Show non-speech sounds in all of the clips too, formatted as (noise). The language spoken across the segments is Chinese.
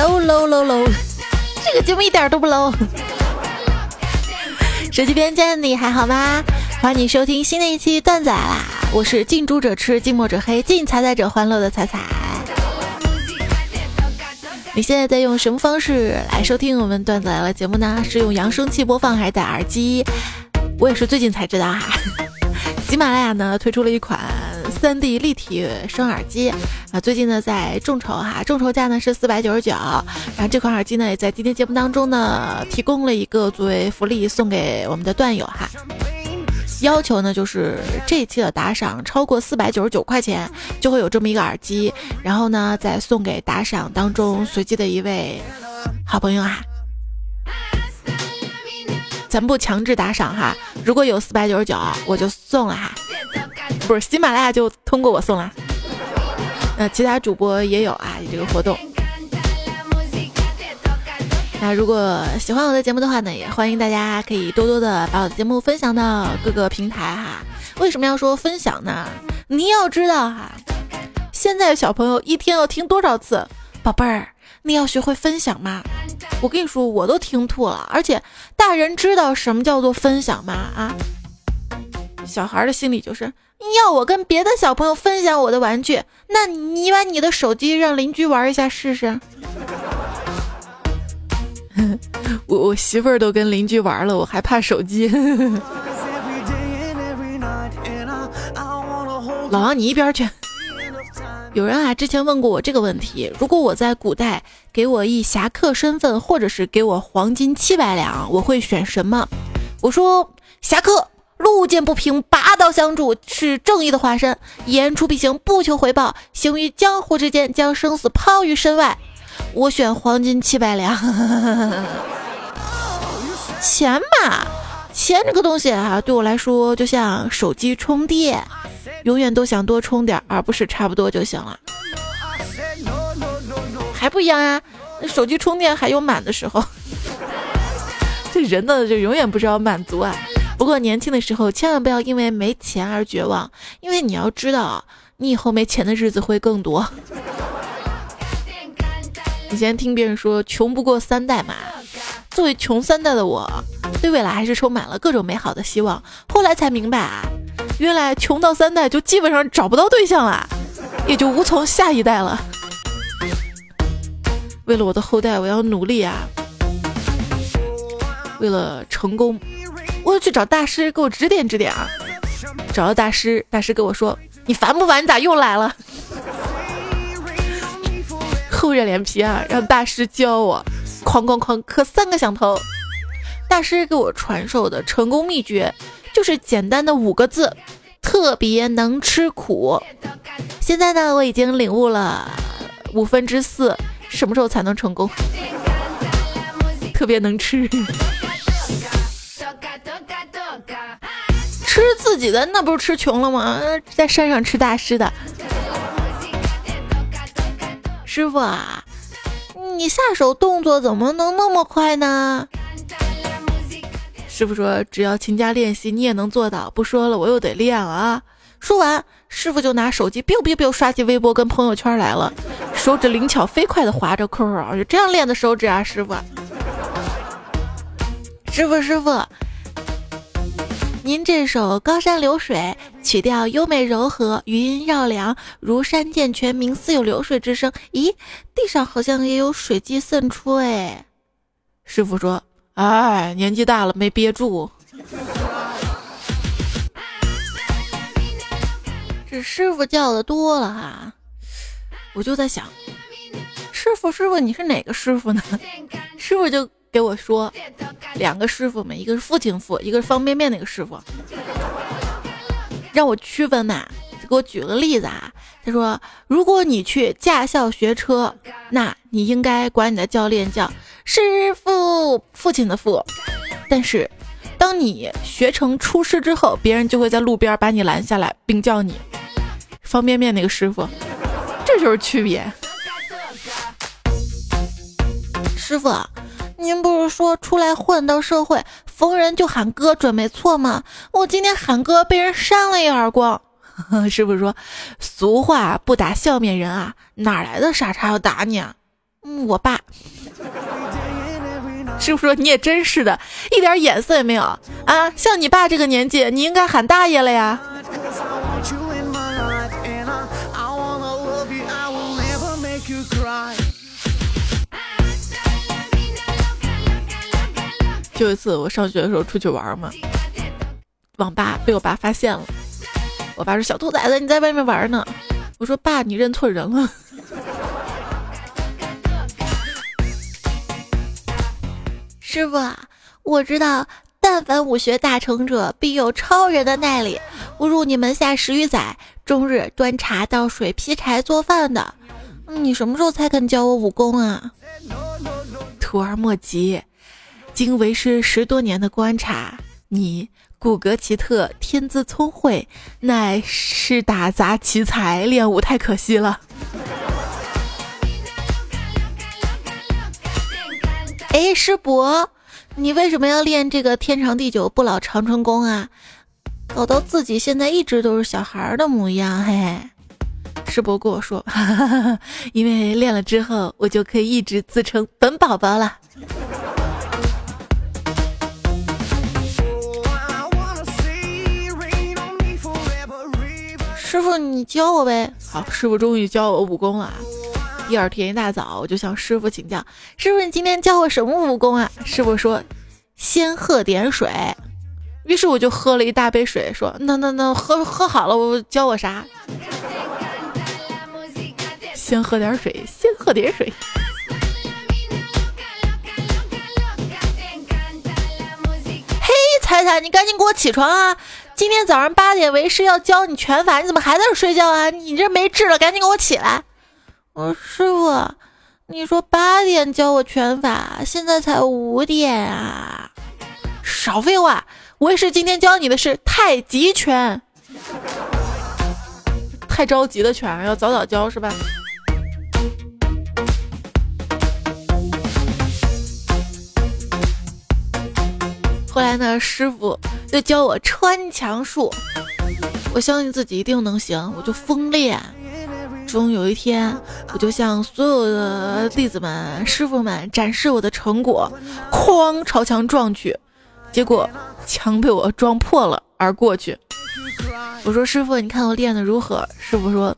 low low low low，这个节目一点都不 low。手机边见你还好吗？欢迎你收听新的一期段子来啦！我是近朱者赤，近墨者黑，近彩彩者欢乐的彩彩。你现在在用什么方式来收听我们段子来了节目呢？是用扬声器播放还是戴耳机？我也是最近才知道哈。(laughs) 喜马拉雅呢推出了一款 3D 立体声耳机啊，最近呢在众筹哈，众筹价呢是四百九十九。然后这款耳机呢也在今天节目当中呢提供了一个作为福利送给我们的段友哈。要求呢，就是这一期的打赏超过四百九十九块钱，就会有这么一个耳机，然后呢，再送给打赏当中随机的一位好朋友啊。咱不强制打赏哈，如果有四百九十九，我就送了哈。不是喜马拉雅就通过我送了，那其他主播也有啊，这个活动。那如果喜欢我的节目的话呢，也欢迎大家可以多多的把我的节目分享到各个平台哈。为什么要说分享呢？你要知道哈，现在小朋友一天要听多少次？宝贝儿，你要学会分享吗？我跟你说，我都听吐了。而且大人知道什么叫做分享吗？啊，小孩的心理就是要我跟别的小朋友分享我的玩具，那你把你的手机让邻居玩一下试试。我我媳妇儿都跟邻居玩了，我还怕手机。老王，你一边去！有人啊，之前问过我这个问题：如果我在古代给我一侠客身份，或者是给我黄金七百两，我会选什么？我说侠客，路见不平拔刀相助，是正义的化身，言出必行，不求回报，行于江湖之间，将生死抛于身外。我选黄金七百两。钱嘛，钱这个东西啊，对我来说就像手机充电。永远都想多充点，而不是差不多就行了。还不一样啊！手机充电还有满的时候。(laughs) 这人呢，就永远不知道满足啊。不过年轻的时候，千万不要因为没钱而绝望，因为你要知道，你以后没钱的日子会更多。(laughs) 以前听别人说“穷不过三代”嘛，作为穷三代的我，对未来还是充满了各种美好的希望。后来才明白啊。原来穷到三代就基本上找不到对象了，也就无从下一代了。为了我的后代，我要努力啊！为了成功，我要去找大师给我指点指点啊！找到大师，大师跟我说：“你烦不烦？你咋又来了？” (laughs) 厚着脸皮啊，让大师教我，哐哐哐磕三个响头。大师给我传授的成功秘诀。就是简单的五个字，特别能吃苦。现在呢，我已经领悟了五分之四，什么时候才能成功？特别能吃，吃自己的那不是吃穷了吗？在山上吃大师的。师傅啊，你下手动作怎么能那么快呢？师傅说：“只要勤加练习，你也能做到。”不说了，我又得练了啊！说完，师傅就拿手机 biu biu biu 刷起微博跟朋友圈来了，手指灵巧飞快的划着 QQ，就这样练的手指啊！师傅，师傅，师傅，您这首《高山流水》曲调优美柔和，余音绕梁，如山涧泉鸣，似有流水之声。咦，地上好像也有水迹渗出哎！师傅说。哎，年纪大了没憋住。这师傅叫的多了哈，我就在想，师傅师傅你是哪个师傅呢？(laughs) 师傅就给我说，两个师傅嘛，一个是父亲傅，一个是方便面那个师傅，让我区分嘛。给我举个例子啊，他说，如果你去驾校学车，那你应该管你的教练叫。师傅，父亲的父，但是，当你学成出师之后，别人就会在路边把你拦下来，并叫你方便面那个师傅，这就是区别。师傅，您不是说出来混到社会，逢人就喊哥准没错吗？我今天喊哥被人扇了一耳光。(laughs) 师傅说，俗话不打笑面人啊，哪来的傻叉要打你啊？嗯，我爸。(laughs) 师傅说你也真是的，一点眼色也没有啊！像你爸这个年纪，你应该喊大爷了呀。就一次我上学的时候出去玩嘛，网吧被我爸发现了。我爸说：“小兔崽子，你在外面玩呢。”我说：“爸，你认错人了。”师傅，我知道，但凡武学大成者，必有超人的耐力。不如你门下十余载，终日端茶倒水、劈柴做饭的。你什么时候才肯教我武功啊？徒儿莫急，经为师十多年的观察，你骨骼奇特，天资聪慧，乃是打杂奇才，练武太可惜了。哎，师伯，你为什么要练这个天长地久不老长春功啊？搞到自己现在一直都是小孩的模样，嘿嘿。师伯跟我说，哈哈哈，因为练了之后，我就可以一直自称本宝宝了。师傅，你教我呗。好，师傅终于教我武功了。第二天一大早，我就向师傅请教：“师傅，你今天教我什么武功啊？”师傅说：“先喝点水。”于是我就喝了一大杯水，说：“那那那，喝喝好了，我教我啥？”先喝点水，先喝点水。嘿，彩彩，你赶紧给我起床啊！今天早上八点为师要教你拳法，你怎么还在这睡觉啊？你这没治了，赶紧给我起来！我师傅，你说八点教我拳法，现在才五点啊！少废话，为师今天教你的是太极拳。太着急的拳要早早教是吧？后来呢，师傅就教我穿墙术，我相信自己一定能行，我就疯练。终有一天，我就向所有的弟子们、师傅们展示我的成果，哐朝墙撞去，结果墙被我撞破了而过去。我说：“师傅，你看我练的如何？”师傅说：“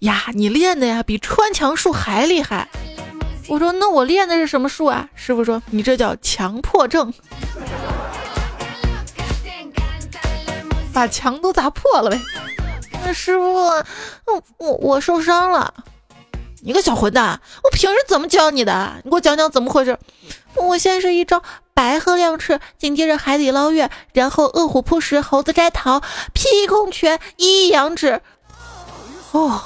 呀，你练的呀比穿墙术还厉害。”我说：“那我练的是什么术啊？”师傅说：“你这叫强迫症，把墙都砸破了呗。”那师傅，我我我受伤了，你个小混蛋！我平时怎么教你的？你给我讲讲怎么回事？我先是一招白鹤亮翅，紧接着海底捞月，然后饿虎扑食，猴子摘桃，劈空拳，一阳指。哦，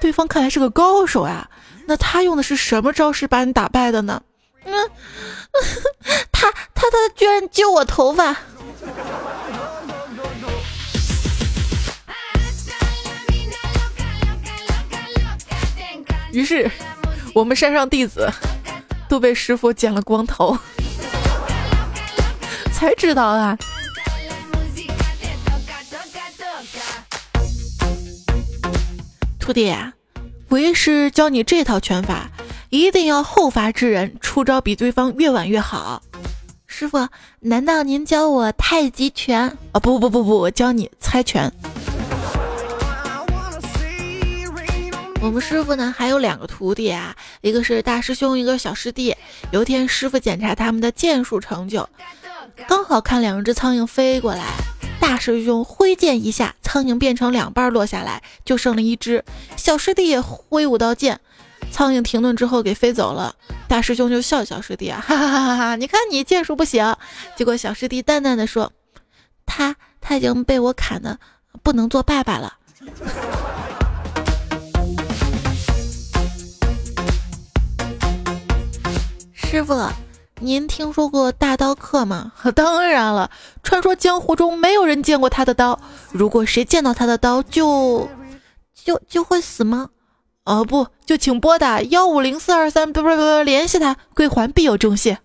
对方看来是个高手呀。那他用的是什么招式把你打败的呢？嗯，他他他居然揪我头发。于是，我们山上弟子都被师傅剪了光头，才知道啊。徒弟，为师教你这套拳法，一定要后发制人，出招比对方越晚越好。师傅，难道您教我太极拳？啊，不不不不，我教你猜拳。我们师傅呢还有两个徒弟啊，一个是大师兄，一个小师弟。有一天师傅检查他们的剑术成就，刚好看两只苍蝇飞过来，大师兄挥剑一下，苍蝇变成两半落下来，就剩了一只。小师弟也挥舞刀剑，苍蝇停顿之后给飞走了。大师兄就笑小师弟啊，(laughs) 哈哈哈哈哈！你看你剑术不行。结果小师弟淡淡的说，他他已经被我砍的不能做爸爸了。(laughs) 师傅，您听说过大刀客吗？(laughs) 当然了，传说江湖中没有人见过他的刀。如果谁见到他的刀，就就就会死吗？哦，不，就请拨打幺五零四二三，不不不，联系他，归还必有重谢。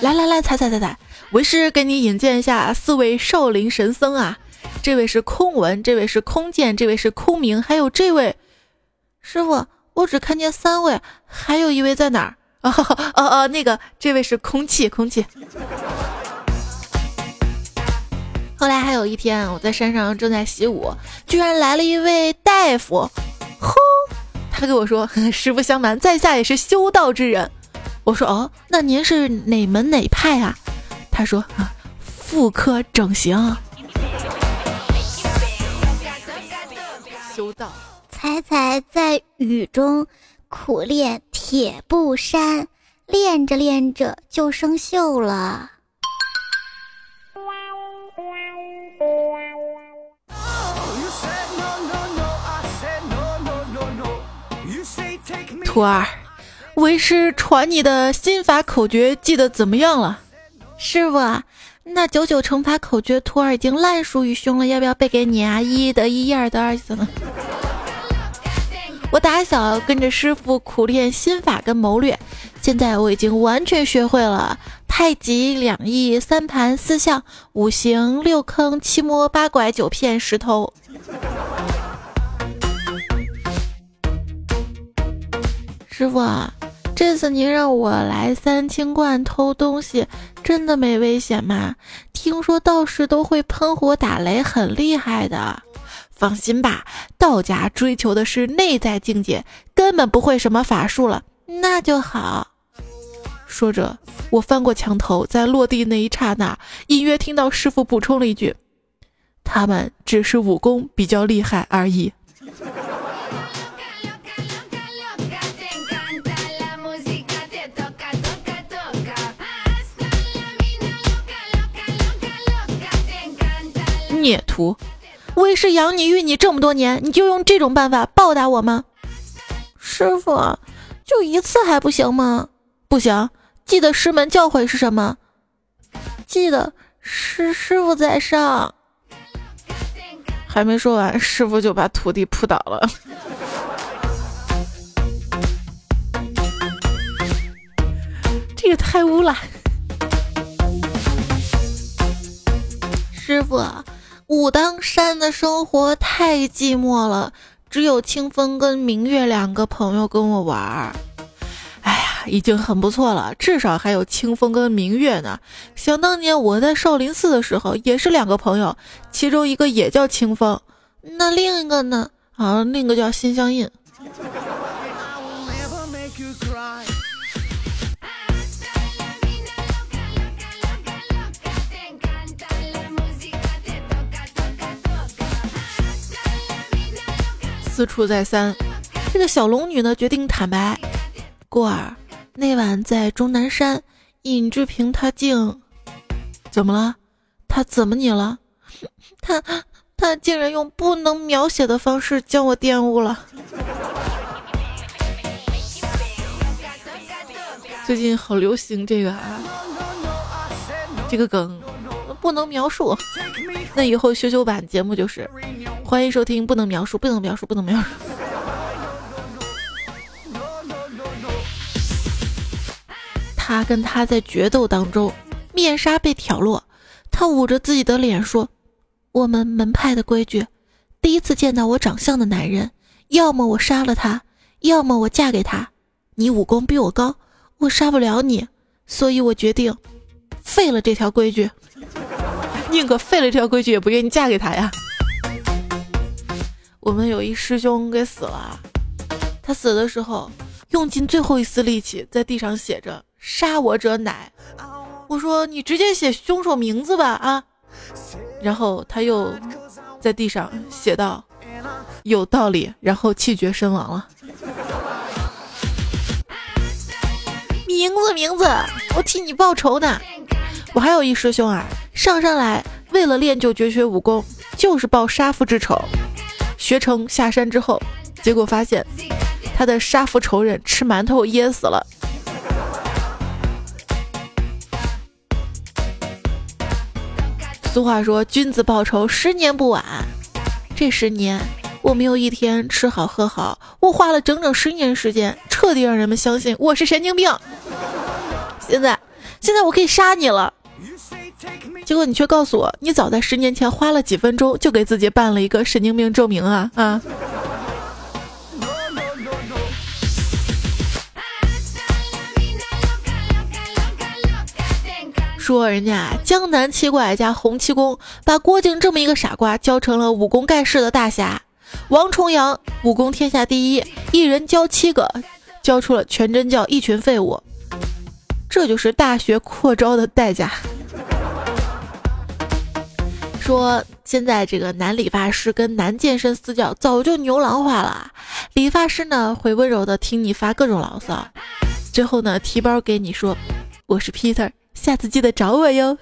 来来来，踩踩踩踩，为师给你引荐一下四位少林神僧啊。这位是空文，这位是空剑，这位是空明，还有这位师傅，我只看见三位，还有一位在哪儿？哦哦哦，那个，这位是空气，空气。后来还有一天，我在山上正在习武，居然来了一位大夫，哼，他跟我说：“ (laughs) 实不相瞒，在下也是修道之人。”我说：“哦，那您是哪门哪派啊？”他说：“妇科整形。”修道，彩彩在雨中苦练铁布衫，练着练着就生锈了。徒儿，为师传你的心法口诀记得怎么样了？师傅，那九九乘法口诀徒儿已经烂熟于胸了，要不要背给你啊？一得一，一二得二，怎么？我打小跟着师傅苦练心法跟谋略，现在我已经完全学会了太极两仪三盘四象五行六坑七摸八拐九骗十偷。师傅，这次您让我来三清观偷东西，真的没危险吗？听说道士都会喷火打雷，很厉害的。放心吧，道家追求的是内在境界，根本不会什么法术了。那就好。说着，我翻过墙头，在落地那一刹那，隐约听到师傅补充了一句：“他们只是武功比较厉害而已。”孽徒，为师养你育你这么多年，你就用这种办法报答我吗？师傅，就一次还不行吗？不行，记得师门教诲是什么？记得师师傅在上。还没说完，师傅就把徒弟扑倒了。(laughs) 这也太污了，师傅。武当山的生活太寂寞了，只有清风跟明月两个朋友跟我玩儿。哎呀，已经很不错了，至少还有清风跟明月呢。想当年我在少林寺的时候，也是两个朋友，其中一个也叫清风，那另一个呢？啊，另一个叫心相印。思处再三，这个小龙女呢决定坦白。过儿，那晚在终南山，尹志平他竟怎么了？他怎么你了？他他竟然用不能描写的方式将我玷污了。最近好流行这个啊，这个梗不能描述。那以后修修版节目就是。欢迎收听，不能描述，不能描述，不能描述。他跟他在决斗当中，面纱被挑落，他捂着自己的脸说：“我们门派的规矩，第一次见到我长相的男人，要么我杀了他，要么我嫁给他。你武功比我高，我杀不了你，所以我决定废了这条规矩，宁可废了这条规矩，也不愿意嫁给他呀。”我们有一师兄给死了，他死的时候用尽最后一丝力气，在地上写着“杀我者乃”。我说你直接写凶手名字吧啊！然后他又在地上写道：“有道理。”然后气绝身亡了。名字名字，我替你报仇呢。我还有一师兄啊，上山来为了练就绝学武功，就是报杀父之仇。学成下山之后，结果发现他的杀父仇人吃馒头噎死了。俗话说：“君子报仇，十年不晚。”这十年我没有一天吃好喝好，我花了整整十年时间，彻底让人们相信我是神经病。现在，现在我可以杀你了。结果你却告诉我，你早在十年前花了几分钟就给自己办了一个神经病证明啊啊！说人家江南七怪加洪七公把郭靖这么一个傻瓜教成了武功盖世的大侠，王重阳武功天下第一，一人教七个，教出了全真教一群废物，这就是大学扩招的代价。说现在这个男理发师跟男健身私教早就牛郎化了，理发师呢会温柔的听你发各种牢骚，最后呢提包给你说我是 Peter。下次记得找我哟。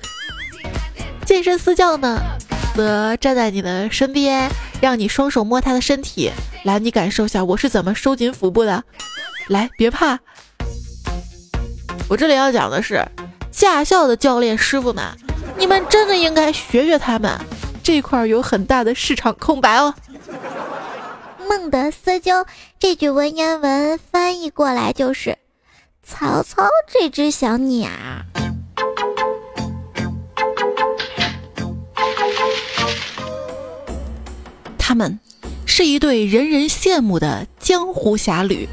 健身私教呢，则站在你的身边，让你双手摸他的身体，来，你感受一下我是怎么收紧腹部的。来，别怕。我这里要讲的是，驾校的教练师傅们，你们真的应该学学他们，这块有很大的市场空白哦。孟德斯鸠这句文言文翻译过来就是：曹操这只小鸟。他们是一对人人羡慕的江湖侠侣，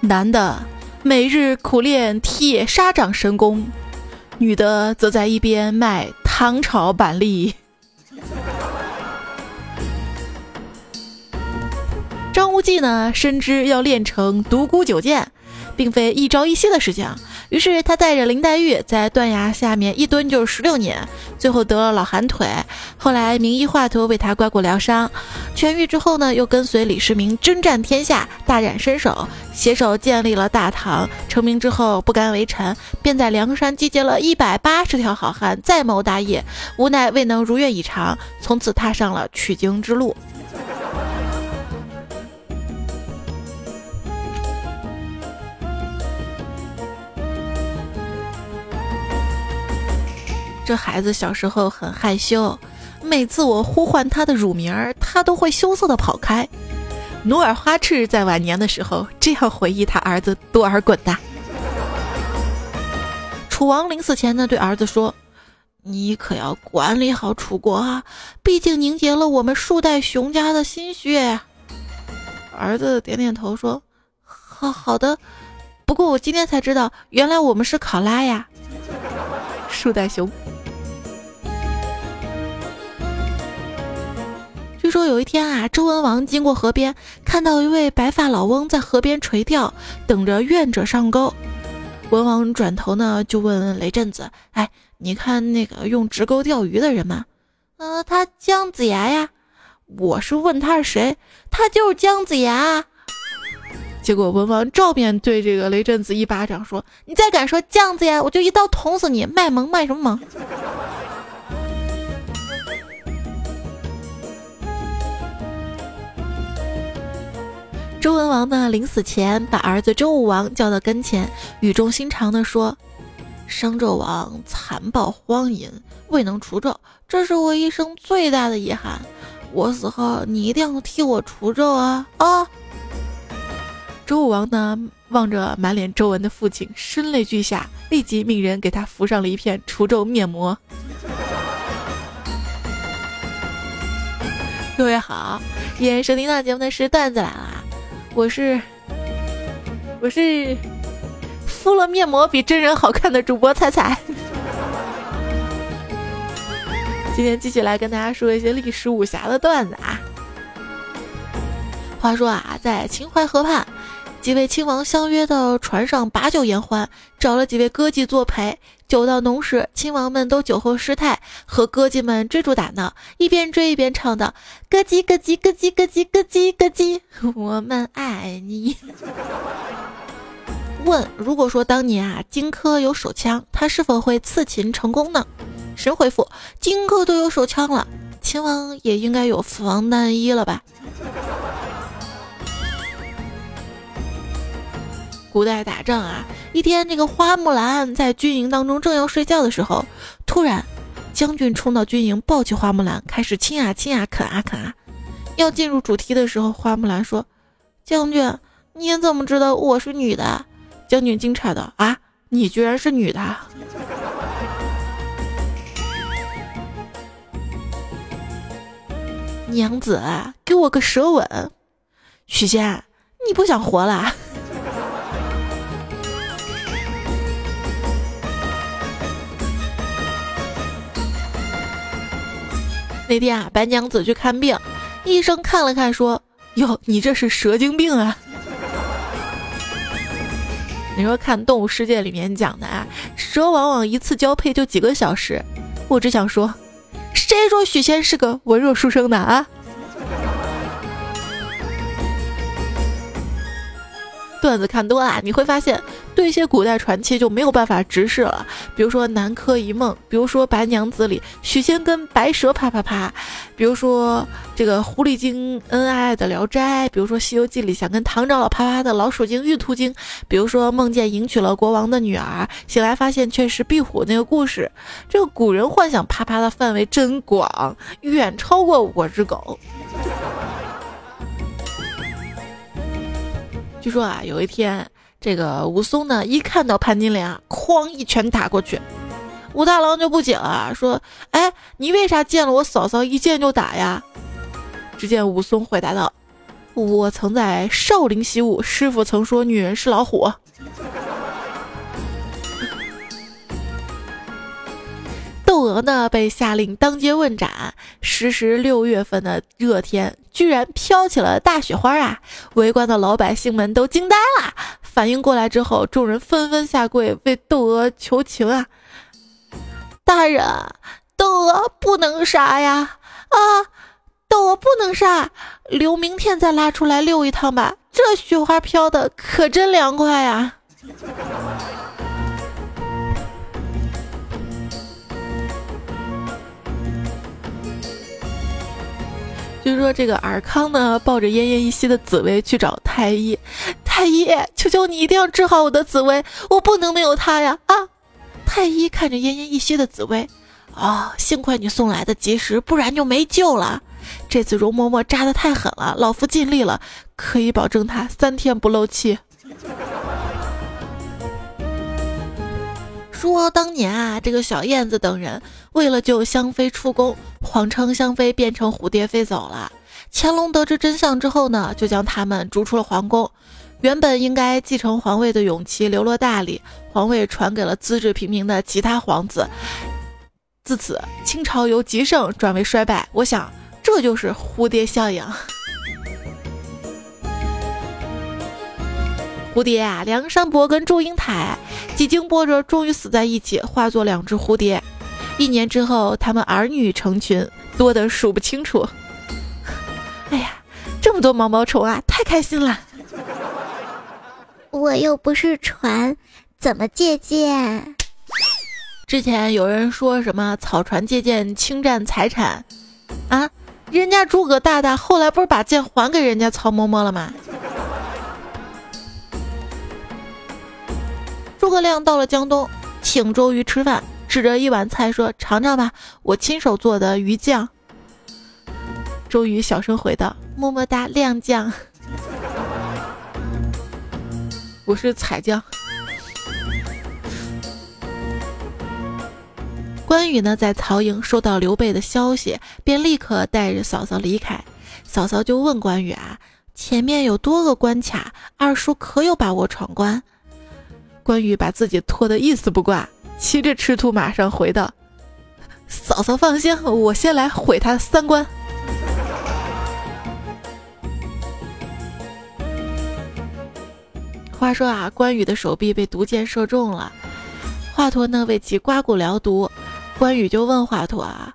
男的每日苦练铁砂掌神功，女的则在一边卖糖炒板栗。张无忌呢，深知要练成独孤九剑，并非一朝一夕的事情。于是他带着林黛玉在断崖下面一蹲就是十六年，最后得了老寒腿。后来名医华佗为他刮骨疗伤，痊愈之后呢，又跟随李世民征战天下，大展身手，携手建立了大唐。成名之后不甘为臣，便在梁山集结了一百八十条好汉，再谋大业，无奈未能如愿以偿，从此踏上了取经之路。这孩子小时候很害羞，每次我呼唤他的乳名儿，他都会羞涩的跑开。努尔哈赤在晚年的时候这样回忆他儿子多尔衮的：楚王临死前呢，对儿子说：“你可要管理好楚国啊，毕竟凝结了我们数代熊家的心血。”儿子点点头说：“好好的，不过我今天才知道，原来我们是考拉呀，树袋熊。”说有一天啊，周文王经过河边，看到一位白发老翁在河边垂钓，等着愿者上钩。文王转头呢，就问雷震子：“哎，你看那个用直钩钓鱼的人吗？”“呃，他姜子牙呀。”“我是问他是谁，他就是姜子牙。”结果文王照面对这个雷震子一巴掌，说：“你再敢说姜子牙，我就一刀捅死你！卖萌卖什么萌？”周文王呢，临死前把儿子周武王叫到跟前，语重心长地说：“商纣王残暴荒淫，未能除纣，这是我一生最大的遗憾。我死后，你一定要替我除纣啊！”啊！周武王呢，望着满脸皱纹的父亲，声泪俱下，立即命人给他敷上了一片除皱面膜。(laughs) 各位好，今天收听到节目的是段子来了。我是我是敷了面膜比真人好看的主播彩彩，今天继续来跟大家说一些历史武侠的段子啊。话说啊，在秦淮河畔，几位亲王相约到船上把酒言欢，找了几位歌妓作陪。酒到浓时，亲王们都酒后失态，和歌妓们追逐打闹，一边追一边唱道：“咯叽咯叽咯叽咯叽咯叽咯叽，我们爱你。”问：如果说当年啊，荆轲有手枪，他是否会刺秦成功呢？神回复：荆轲都有手枪了，秦王也应该有防弹衣了吧？古代打仗啊一天这个花木兰在军营当中正要睡觉的时候突然将军冲到军营抱起花木兰开始亲啊亲啊啃啊啃啊。要进入主题的时候花木兰说将军你怎么知道我是女的？将军惊诧道啊你居然是女的娘子给我个舌吻。许仙你不想活了那天啊，白娘子去看病，医生看了看说：“哟，你这是蛇精病啊！”你说看《动物世界》里面讲的啊，蛇往往一次交配就几个小时。我只想说，谁说许仙是个文弱书生的啊？段子看多了，你会发现对一些古代传奇就没有办法直视了。比如说《南柯一梦》，比如说《白娘子》里许仙跟白蛇啪啪啪，比如说这个狐狸精恩爱爱的《聊斋》，比如说《西游记》里想跟唐长老啪啪的老鼠精玉兔精，比如说梦见迎娶了国王的女儿，醒来发现却是壁虎那个故事。这个古人幻想啪啪的范围真广，远超过我只狗。据说啊，有一天，这个武松呢，一看到潘金莲啊，哐一拳打过去，武大郎就不解了，说：“哎，你为啥见了我嫂嫂一见就打呀？”只见武松回答道：“我曾在少林习武，师傅曾说女人是老虎。”窦娥呢被下令当街问斩，时时六月份的热天，居然飘起了大雪花啊！围观的老百姓们都惊呆了。反应过来之后，众人纷纷下跪为窦娥求情啊！大人，窦娥不能杀呀！啊，窦娥不能杀，留明天再拉出来溜一趟吧。这雪花飘的可真凉快呀！据说这个尔康呢，抱着奄奄一息的紫薇去找太医，太医，求求你一定要治好我的紫薇，我不能没有她呀！啊！太医看着奄奄一息的紫薇，啊，幸亏你送来的及时，不然就没救了。这次容嬷嬷扎的太狠了，老夫尽力了，可以保证她三天不漏气。说当年啊，这个小燕子等人为了救香妃出宫，谎称香妃变成蝴蝶飞走了。乾隆得知真相之后呢，就将他们逐出了皇宫。原本应该继承皇位的永琪流落大理，皇位传给了资质平平的其他皇子。自此，清朝由极盛转为衰败。我想，这就是蝴蝶效应。蝴蝶啊，梁山伯跟祝英台几经波折，终于死在一起，化作两只蝴蝶。一年之后，他们儿女成群，多得数不清楚。哎呀，这么多毛毛虫啊，太开心了！我又不是船，怎么借鉴？之前有人说什么草船借箭侵占财产啊？人家诸葛大大后来不是把剑还给人家曹嬷嬷了吗？诸葛亮到了江东，请周瑜吃饭，指着一碗菜说：“尝尝吧，我亲手做的鱼酱。”周瑜小声回道：“么么哒，亮酱。(laughs) ”我是彩酱。关羽呢，在曹营收到刘备的消息，便立刻带着嫂嫂离开。嫂嫂就问关羽啊：“前面有多个关卡，二叔可有把握闯关？”关羽把自己拖得一丝不挂，骑着赤兔马上回道：“嫂嫂放心，我先来毁他三观。”话说啊，关羽的手臂被毒箭射中了，华佗呢为其刮骨疗毒，关羽就问华佗啊：“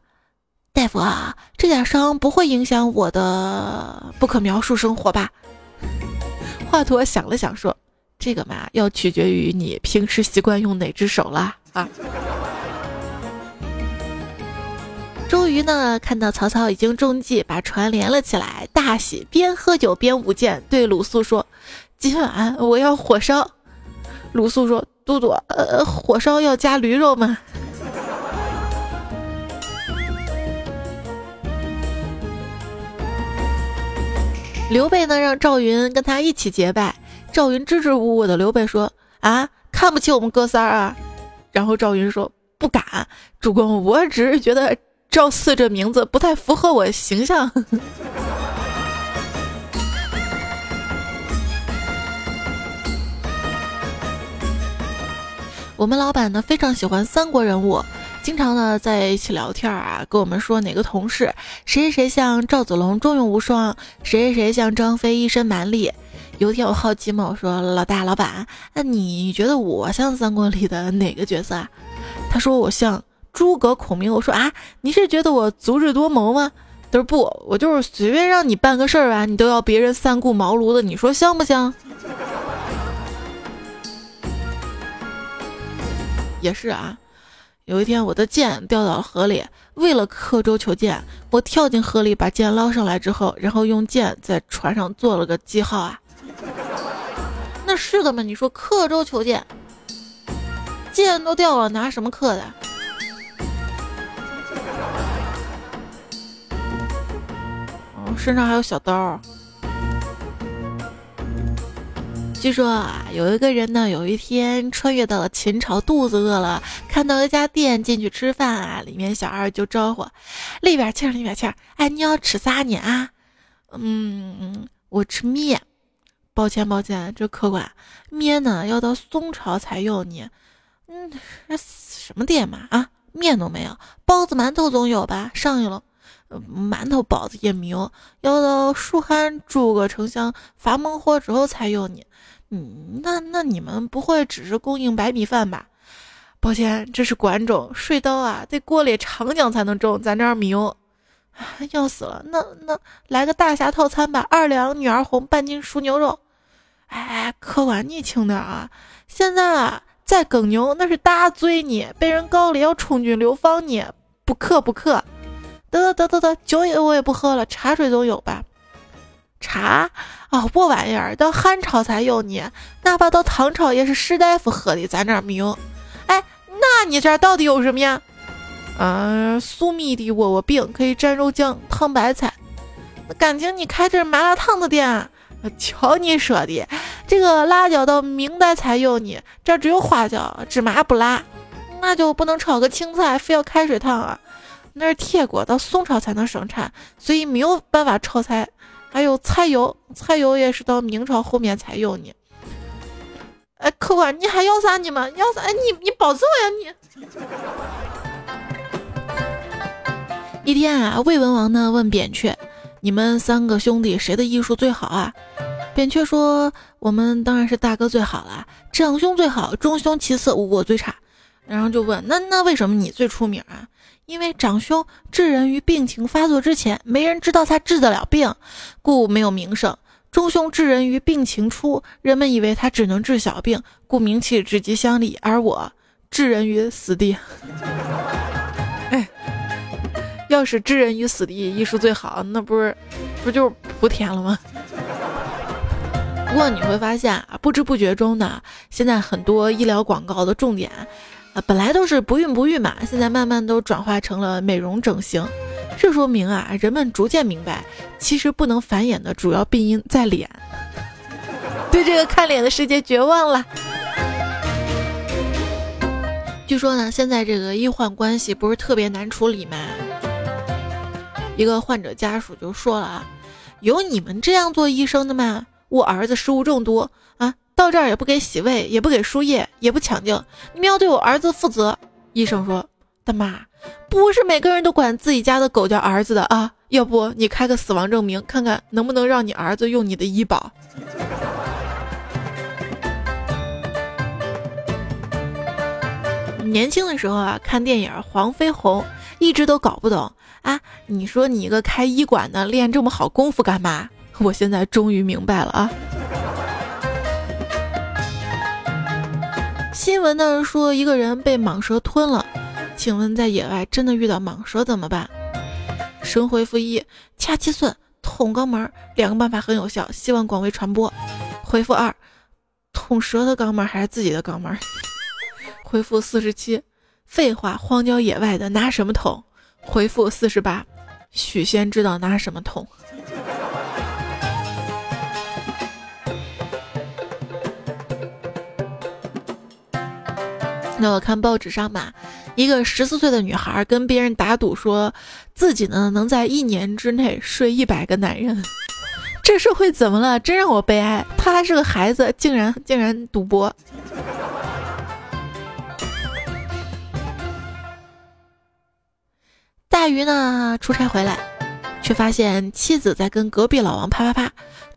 大夫啊，这点伤不会影响我的不可描述生活吧？”华佗想了想说。这个嘛，要取决于你平时习惯用哪只手了啊。周瑜呢，看到曹操已经中计，把船连了起来，大喜，边喝酒边舞剑，对鲁肃说：“今晚我要火烧。”鲁肃说：“都督，呃，火烧要加驴肉吗？”刘备呢，让赵云跟他一起结拜。赵云支支吾吾的，刘备说：“啊，看不起我们哥仨啊？”然后赵云说：“不敢，主公，我只是觉得赵四这名字不太符合我形象。(laughs) 我们老板呢非常喜欢三国人物，经常呢在一起聊天啊，跟我们说哪个同事谁谁谁像赵子龙忠勇无双，谁谁谁像张飞一身蛮力。有一天我好奇嘛，我说老大老板，那你觉得我像三国里的哪个角色啊？他说我像诸葛孔明。我说啊，你是觉得我足智多谋吗？他说不，我就是随便让你办个事儿吧，你都要别人三顾茅庐的，你说像不像？也是啊，有一天我的剑掉到了河里，为了刻舟求剑，我跳进河里把剑捞上来之后，然后用剑在船上做了个记号啊。那是的嘛？你说刻舟求剑，剑都掉了，拿什么刻的？哦，身上还有小刀。据说啊，有一个人呢，有一天穿越到了秦朝，肚子饿了，看到一家店进去吃饭啊，里面小二就招呼：“里边请，里边请，哎，你要吃啥呢啊？嗯，我吃面。抱歉，抱歉，这客官，面呢要到宋朝才有呢。嗯，什么店嘛啊，面都没有，包子馒头总有吧？上去了，馒头包子也没有，要到蜀汉诸葛丞相发猛火之后才有呢。嗯，那那你们不会只是供应白米饭吧？抱歉，这是关中水稻啊，得过了长江才能种，咱这儿没有。要死了，那那来个大侠套餐吧，二两女儿红，半斤熟牛肉。哎，客官你轻点啊！现在啊，再耕牛那是大罪呢，被人告了要充军流放呢，不可不可。得得得得得，酒也我也不喝了，茶水总有吧？茶啊，破玩意儿，到汉朝才有呢，哪怕到唐朝也是士大夫喝的，咱这儿没有。哎，那你这儿到底有什么呀？嗯，粟米的窝窝饼可以蘸肉酱烫白菜。感情你开这麻辣烫的店啊？(laughs) 瞧你说的，这个辣椒到明代才有呢，这只有花椒，芝麻不辣，那就不能炒个青菜，非要开水烫啊？那是铁锅，到宋朝才能生产，所以没有办法炒菜。还有菜油，菜油也是到明朝后面才有呢。哎，客官，你还要啥呢吗？要啥？哎，你你保走呀你！一天啊，魏文王呢问扁鹊：“你们三个兄弟谁的医术最好啊？”扁鹊说：“我们当然是大哥最好了，长兄最好，中兄其次，我最差。”然后就问：“那那为什么你最出名啊？”因为长兄治人于病情发作之前，没人知道他治得了病，故没有名声；中兄治人于病情初，人们以为他只能治小病，故名气直击乡里。而我治人于死地，要是置人于死地，医术最好，那不是不就是莆田了吗？不过你会发现啊，不知不觉中呢，现在很多医疗广告的重点。啊，本来都是不孕不育嘛，现在慢慢都转化成了美容整形，这说明啊，人们逐渐明白，其实不能繁衍的主要病因在脸，对这个看脸的世界绝望了。据说呢，现在这个医患关系不是特别难处理吗？一个患者家属就说了啊，有你们这样做医生的吗？我儿子食物中毒啊。到这儿也不给洗胃，也不给输液，也不抢救，你们要对我儿子负责。医生说：“大妈，不是每个人都管自己家的狗叫儿子的啊，要不你开个死亡证明，看看能不能让你儿子用你的医保。”年轻的时候啊，看电影《黄飞鸿》，一直都搞不懂啊。你说你一个开医馆的，练这么好功夫干嘛？我现在终于明白了啊。新闻呢说一个人被蟒蛇吞了，请问在野外真的遇到蟒蛇怎么办？神回复一：掐七寸，捅肛门，两个办法很有效，希望广为传播。回复二：捅蛇的肛门还是自己的肛门？(laughs) 回复四十七：废话，荒郊野外的拿什么捅？回复四十八：许仙知道拿什么捅。那我看报纸上嘛，一个十四岁的女孩跟别人打赌，说自己呢能在一年之内睡一百个男人。这社会怎么了？真让我悲哀。她还是个孩子，竟然竟然赌博。大鱼呢出差回来，却发现妻子在跟隔壁老王啪啪啪。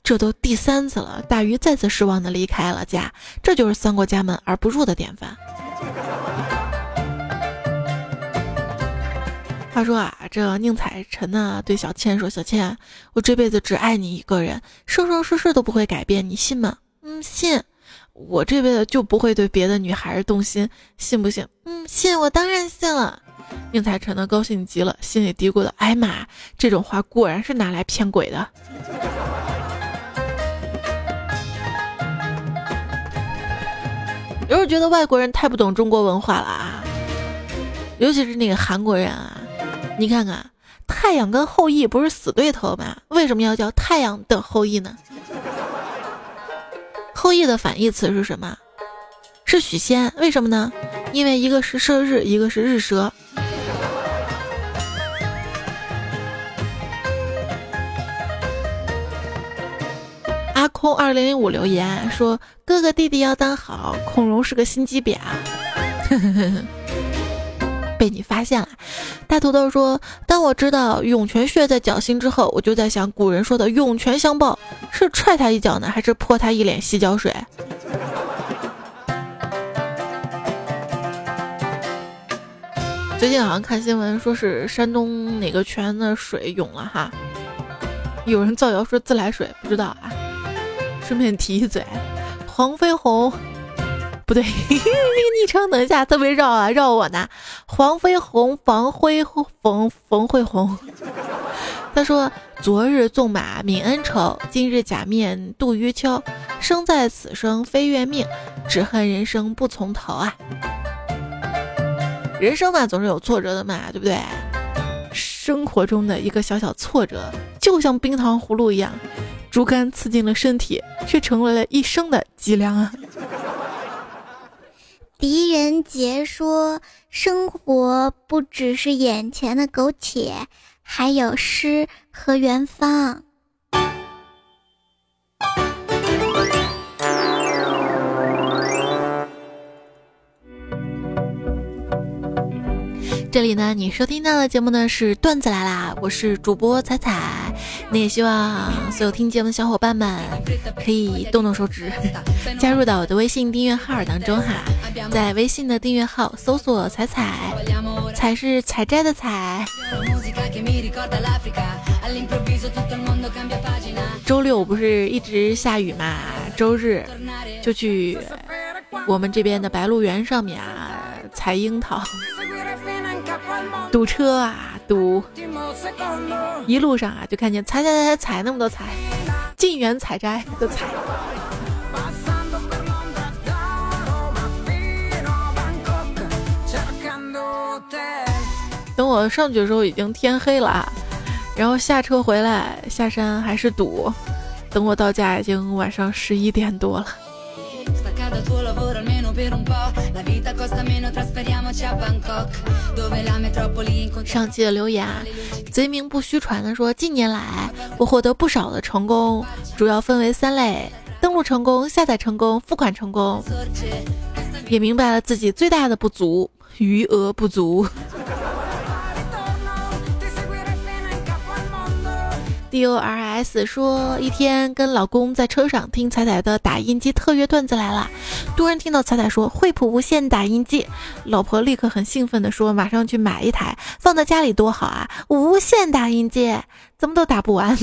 这都第三次了，大鱼再次失望的离开了家。这就是三过家门而不入的典范。话说啊，这宁采臣呢对小倩说：“小倩，我这辈子只爱你一个人，生生世世都不会改变，你信吗？”“嗯，信。”“我这辈子就不会对别的女孩动心，信不信？”“嗯，信。我当然信了。”宁采臣呢高兴极了，心里嘀咕的：“哎妈，这种话果然是拿来骗鬼的。”有时候觉得外国人太不懂中国文化了啊，尤其是那个韩国人啊，你看看，太阳跟后羿不是死对头吗？为什么要叫太阳的后羿呢？后羿的反义词是什么？是许仙，为什么呢？因为一个是射日，一个是日蛇。空二零零五留言说：“哥哥弟弟要当好，孔融是个心机婊。(laughs) ”被你发现了。大土豆说：“当我知道涌泉穴在脚心之后，我就在想，古人说的涌泉相报是踹他一脚呢，还是泼他一脸洗脚水？” (laughs) 最近好像看新闻说是山东哪个泉的水涌了哈，有人造谣说自来水，不知道啊。顺便提一嘴，黄飞鸿，不对，(laughs) 昵称等一下特别绕啊，绕我呢。黄飞鸿，房辉冯冯慧红，他说：昨日纵马泯恩仇，今日假面度余秋。生在此生非愿命，只恨人生不从头啊。人生嘛，总是有挫折的嘛，对不对？生活中的一个小小挫折，就像冰糖葫芦一样。竹竿刺进了身体，却成为了一生的脊梁啊！狄仁杰说：“生活不只是眼前的苟且，还有诗和远方。”这里呢，你收听到的节目呢是段子来啦，我是主播彩彩。那也希望所有听节目的小伙伴们可以动动手指，(laughs) 加入到我的微信订阅号当中哈。在微信的订阅号搜索“彩彩”，彩是采摘的采。周六不是一直下雨嘛？周日就去我们这边的白鹿原上面啊采樱桃。堵车啊，堵！一路上啊，就看见采采采采采那么多采，进园采摘的采。等我上去的时候已经天黑了，然后下车回来下山还是堵，等我到家已经晚上十一点多了。上期的留言，贼名不虚传的说，近年来我获得不少的成功，主要分为三类：登录成功、下载成功、付款成功。也明白了自己最大的不足，余额不足。D O R S 说，一天跟老公在车上听彩彩的打印机特约段子来了，突然听到彩彩说惠普无线打印机，老婆立刻很兴奋的说，马上去买一台放在家里多好啊！无线打印机怎么都打不完。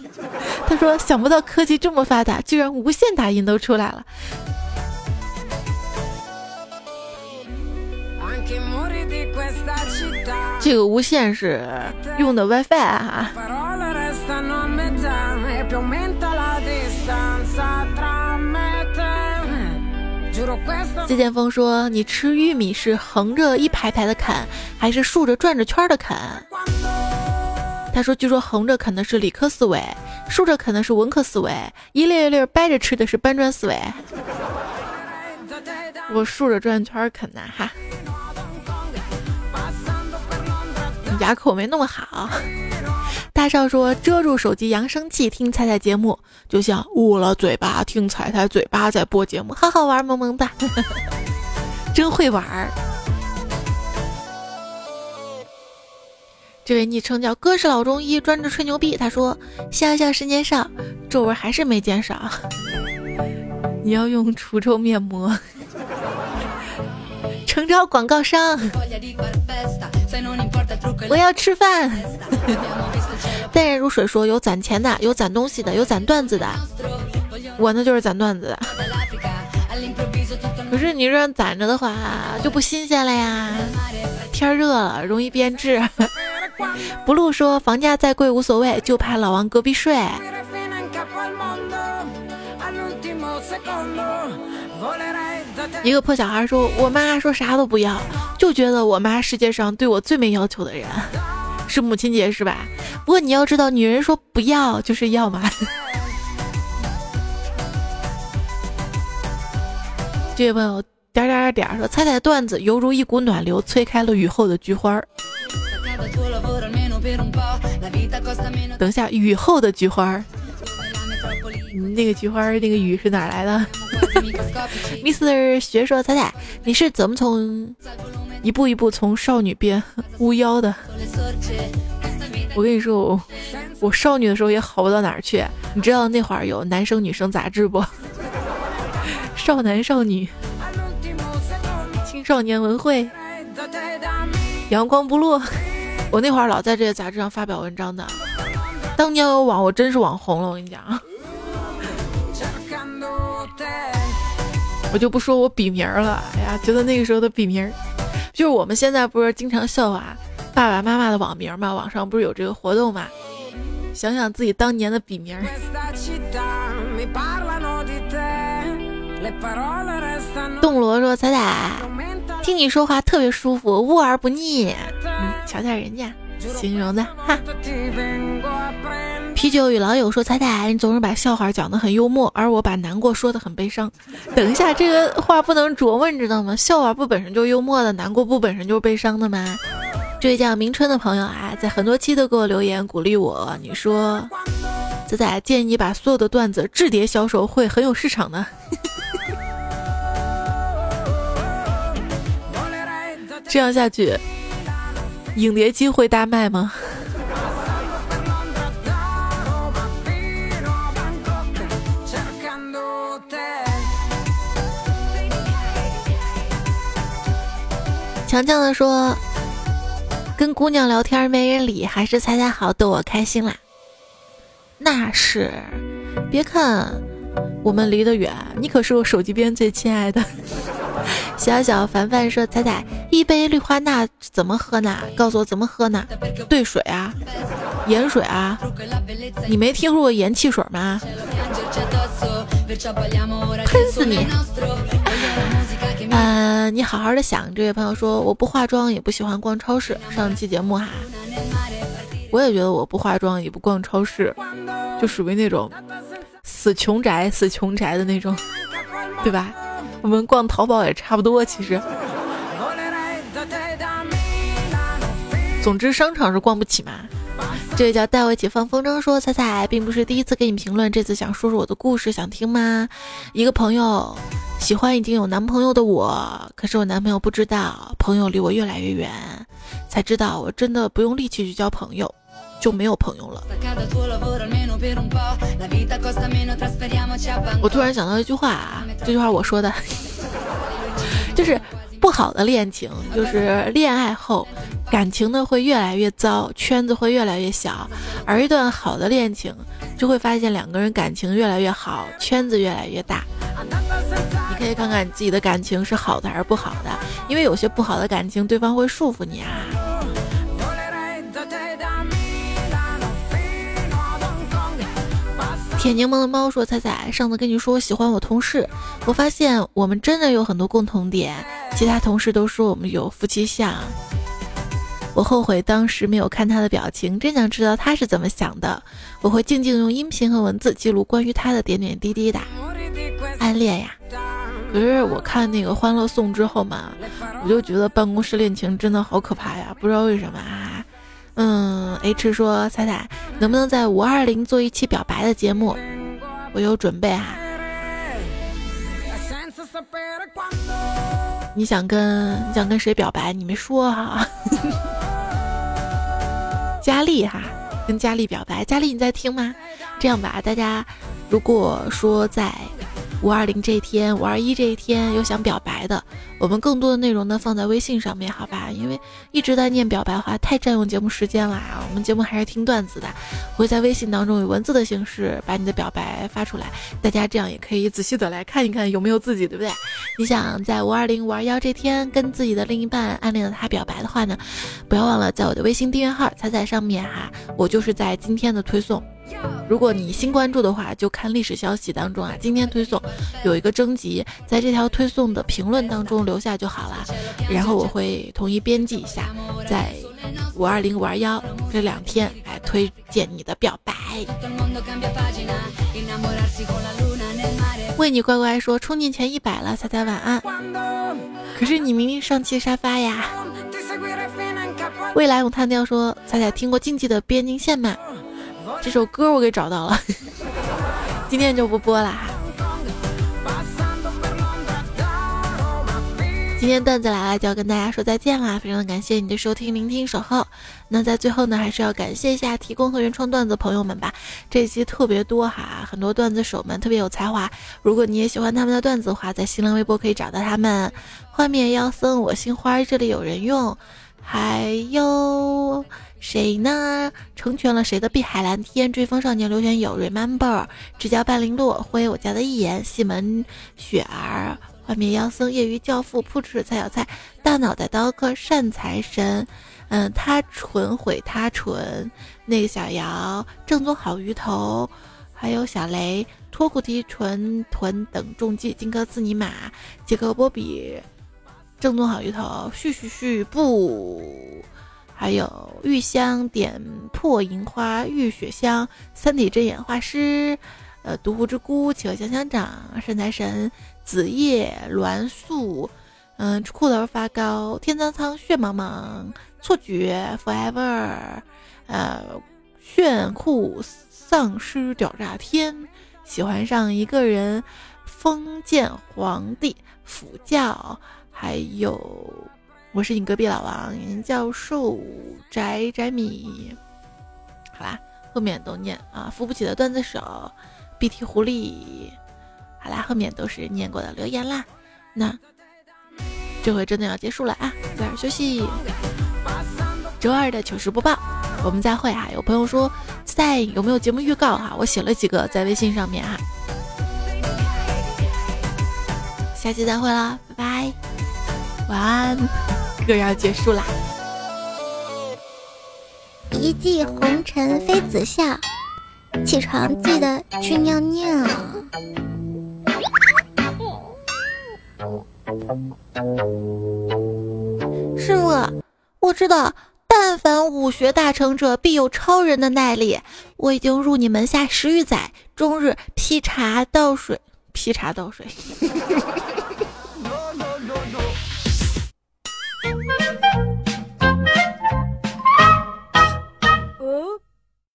(laughs) 他说想不到科技这么发达，居然无线打印都出来了。这个无线是用的 WiFi 啊。谢剑锋说：“你吃玉米是横着一排排的啃，还是竖着转着圈的啃？”他说：“据说横着啃的是理科思维，竖着啃的是文科思维，一粒一粒掰着吃的是搬砖思维。(laughs) ”我竖着转圈啃呐哈。牙口没那么好。(laughs) 大少说遮住手机扬声器听彩彩节目，就像捂了嘴巴听彩彩嘴巴在播节目，好好玩萌萌哒，(laughs) 真会玩。这位昵称叫哥是老中医，专职吹牛逼。他说笑笑十年少，皱纹还是没减少。(laughs) 你要用除皱面膜。诚招广告商。我要吃饭。淡然如水说有攒钱的，有攒东西的，有攒段子的。我呢就是攒段子的。可是你这样攒着的话就不新鲜了呀。天热了容易变质。(laughs) 不露说房价再贵无所谓，就怕老王隔壁睡。一个破小孩说：“我妈说啥都不要，就觉得我妈世界上对我最没要求的人，是母亲节是吧？不过你要知道，女人说不要就是要嘛。这位朋友点点点说：“猜猜段子犹如一股暖流，吹开了雨后的菊花。”等下，雨后的菊花。那个菊花，那个雨是哪来的？(laughs) Mr. 学说彩彩，你是怎么从一步一步从少女变巫妖的？(laughs) 我跟你说，我我少女的时候也好不到哪儿去。你知道那会儿有男生女生杂志不？(laughs) 少男少女、青少年文汇、阳光不落，我那会儿老在这些杂志上发表文章的。当年有网，我真是网红了。我跟你讲。我就不说我笔名了，哎呀，觉得那个时候的笔名，就是我们现在不是经常笑话爸爸妈妈的网名嘛？网上不是有这个活动嘛？想想自己当年的笔名。洞罗说：“彩彩，听你说话特别舒服，悟而不腻。嗯，瞧瞧人家形容的哈。”啤酒与老友说：“彩彩，你总是把笑话讲得很幽默，而我把难过说得很悲伤。(laughs) 等一下，这个话不能琢磨，你知道吗？笑话不本身就幽默的，难过不本身就是悲伤的吗？”这位叫明春的朋友啊，在很多期都给我留言鼓励我。你说，仔仔建议你把所有的段子置叠销售，会很有市场的。(laughs) 这样下去，影碟机会大卖吗？强强的说：“跟姑娘聊天没人理，还是猜猜好逗我开心啦。”那是，别看我们离得远，你可是我手机边最亲爱的。(laughs) 小小凡凡说：“彩彩，一杯氯化钠怎么喝呢？告诉我怎么喝呢？兑水啊，盐水啊？你没听说过盐汽水吗？喷死你！”嗯，你好好的想。这位朋友说，我不化妆，也不喜欢逛超市。上期节目哈，我也觉得我不化妆，也不逛超市，就属于那种死穷宅、死穷宅的那种，对吧？我们逛淘宝也差不多，其实。总之，商场是逛不起嘛。这位叫带我一起放风筝说：“彩彩并不是第一次给你评论，这次想说说我的故事，想听吗？”一个朋友喜欢已经有男朋友的我，可是我男朋友不知道，朋友离我越来越远，才知道我真的不用力气去交朋友，就没有朋友了。我突然想到一句话啊，这句话我说的，(laughs) 就是。不好的恋情就是恋爱后感情呢会越来越糟，圈子会越来越小；而一段好的恋情就会发现两个人感情越来越好，圈子越来越大。你可以看看你自己的感情是好的还是不好的，因为有些不好的感情对方会束缚你啊。铁柠檬的猫说：“彩彩，上次跟你说我喜欢我同事，我发现我们真的有很多共同点。其他同事都说我们有夫妻相，我后悔当时没有看他的表情，真想知道他是怎么想的。我会静静用音频和文字记录关于他的点点滴滴的暗恋呀。可是我看那个《欢乐颂》之后嘛，我就觉得办公室恋情真的好可怕呀！不知道为什么啊。嗯，H 说彩彩能不能在五二零做一期表白的节目？我有准备哈。你想跟你想跟谁表白？你没说哈。(laughs) 佳丽哈，跟佳丽表白。佳丽你在听吗？这样吧，大家如果说在。五二零这一天，五二一这一天有想表白的，我们更多的内容呢放在微信上面，好吧？因为一直在念表白话，太占用节目时间了啊！我们节目还是听段子的，会在微信当中以文字的形式把你的表白发出来，大家这样也可以仔细的来看一看有没有自己，对不对？你想在五二零、五二幺这天跟自己的另一半、暗恋的他表白的话呢，不要忘了在我的微信订阅号彩彩上面哈，我就是在今天的推送。如果你新关注的话，就看历史消息当中啊，今天推送有一个征集，在这条推送的评论当中留下就好了，然后我会统一编辑一下，在五二零五二幺这两天来推荐你的表白。为你乖乖说充进前一百了，彩彩晚安。可是你明明上期沙发呀。未来我探调说，彩彩听过竞技的边境线吗？这首歌我给找到了，今天就不播了哈。今天段子来了，就要跟大家说再见啦！非常的感谢你的收听、聆听、守候。那在最后呢，还是要感谢一下提供和原创段子的朋友们吧。这期特别多哈，很多段子手们特别有才华。如果你也喜欢他们的段子的话，在新浪微博可以找到他们。幻灭妖僧，我姓花，这里有人用。还有。谁呢？成全了谁的碧海蓝天？追风少年刘玄友，Remember，直角半零落灰，我家的一眼，西门雪儿，幻灭妖僧，业余教父，扑哧菜小菜，大脑袋刀客，善财神，嗯，他纯毁他纯，那个小姚，正宗好鱼头，还有小雷，脱骨提纯豚等重击，金克斯尼玛，杰克波比，正宗好鱼头，续续续不。还有玉香点破银花玉雪香三体真眼画师，呃，独狐之孤企鹅香香掌善财神子夜栾素，嗯，骷髅发糕天苍苍血茫茫。错觉 forever，呃，炫酷丧尸屌炸天。喜欢上一个人封建皇帝辅教还有。我是你隔壁老王教授宅宅米，好啦，后面都念啊，扶不起的段子手，BT 狐狸，好啦，后面都是念过的留言啦。那这回真的要结束了啊，早点休息。周二的糗事播报，我们再会哈。有朋友说在有没有节目预告哈？我写了几个在微信上面哈。下期再会了，拜拜，晚安。歌要结束啦！一骑红尘妃子笑，起床记得去尿尿。师傅，我知道，但凡武学大成者，必有超人的耐力。我已经入你门下十余载，终日劈茶倒水，劈茶倒水。